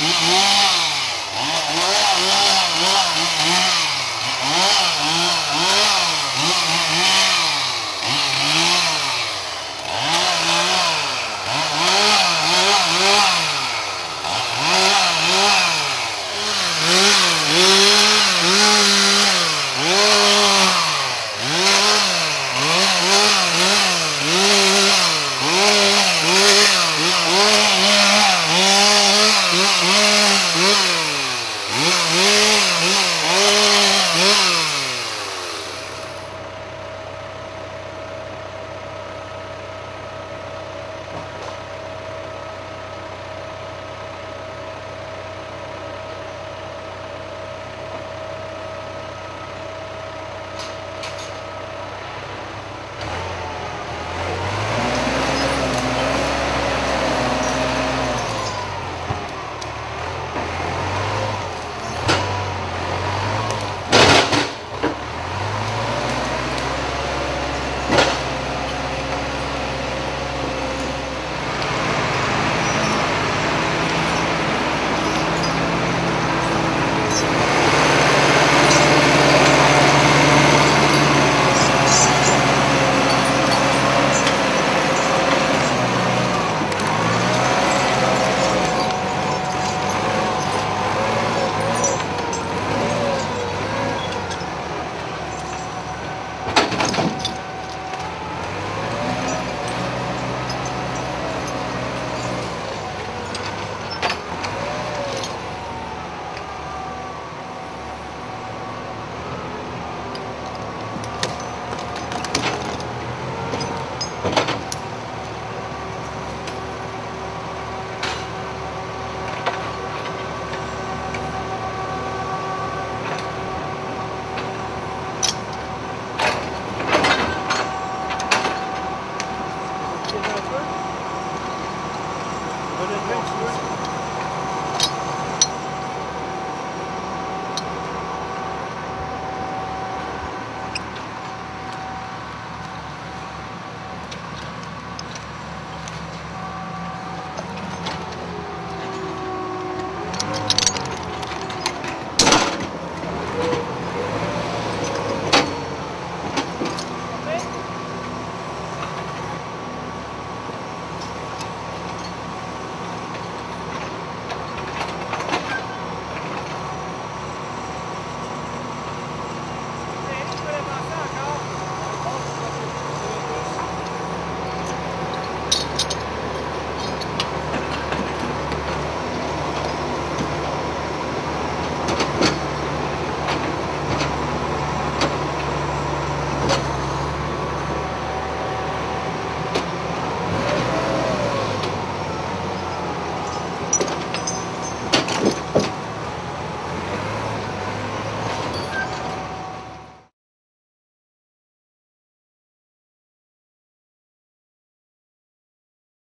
Bonne